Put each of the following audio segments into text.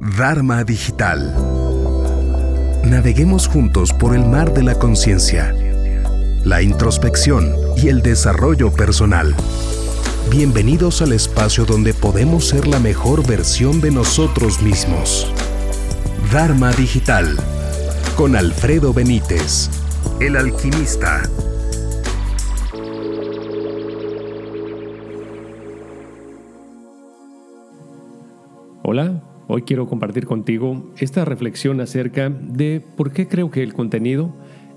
Dharma Digital. Naveguemos juntos por el mar de la conciencia, la introspección y el desarrollo personal. Bienvenidos al espacio donde podemos ser la mejor versión de nosotros mismos. Dharma Digital con Alfredo Benítez, el alquimista. Hola, hoy quiero compartir contigo esta reflexión acerca de por qué creo que el contenido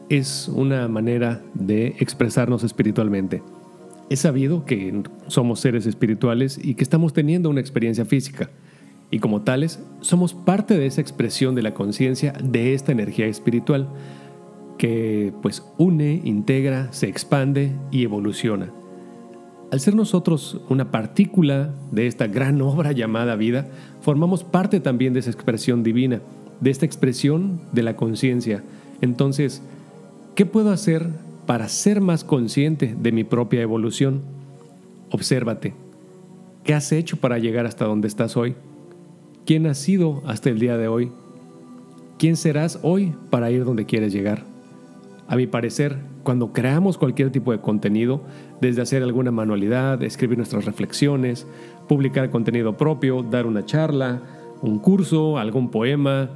es una manera de expresarnos espiritualmente. He sabido que somos seres espirituales y que estamos teniendo una experiencia física. Y como tales, somos parte de esa expresión de la conciencia de esta energía espiritual que pues une, integra, se expande y evoluciona. Al ser nosotros una partícula de esta gran obra llamada vida, formamos parte también de esa expresión divina, de esta expresión de la conciencia. Entonces, ¿qué puedo hacer para ser más consciente de mi propia evolución? Obsérvate. ¿Qué has hecho para llegar hasta donde estás hoy? ¿Quién has sido hasta el día de hoy? ¿Quién serás hoy para ir donde quieres llegar? A mi parecer, cuando creamos cualquier tipo de contenido, desde hacer alguna manualidad, escribir nuestras reflexiones, publicar contenido propio, dar una charla, un curso, algún poema,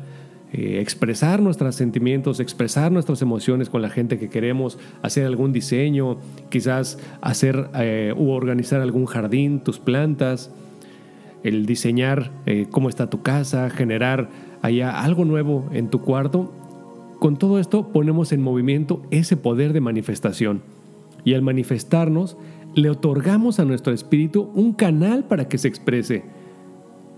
eh, expresar nuestros sentimientos, expresar nuestras emociones con la gente que queremos, hacer algún diseño, quizás hacer eh, u organizar algún jardín, tus plantas, el diseñar eh, cómo está tu casa, generar allá algo nuevo en tu cuarto con todo esto ponemos en movimiento ese poder de manifestación y al manifestarnos le otorgamos a nuestro espíritu un canal para que se exprese.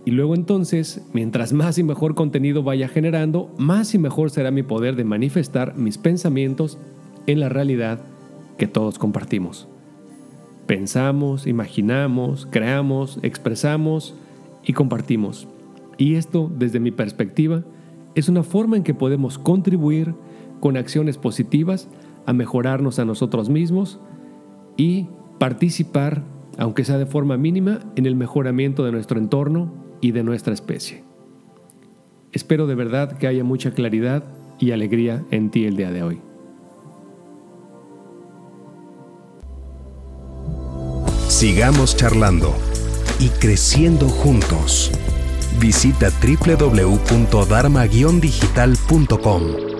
Y luego entonces, mientras más y mejor contenido vaya generando, más y mejor será mi poder de manifestar mis pensamientos en la realidad que todos compartimos. Pensamos, imaginamos, creamos, expresamos y compartimos. Y esto, desde mi perspectiva, es una forma en que podemos contribuir con acciones positivas a mejorarnos a nosotros mismos y participar, aunque sea de forma mínima, en el mejoramiento de nuestro entorno y de nuestra especie. Espero de verdad que haya mucha claridad y alegría en ti el día de hoy. Sigamos charlando y creciendo juntos. Visita www.dharma-digital.com.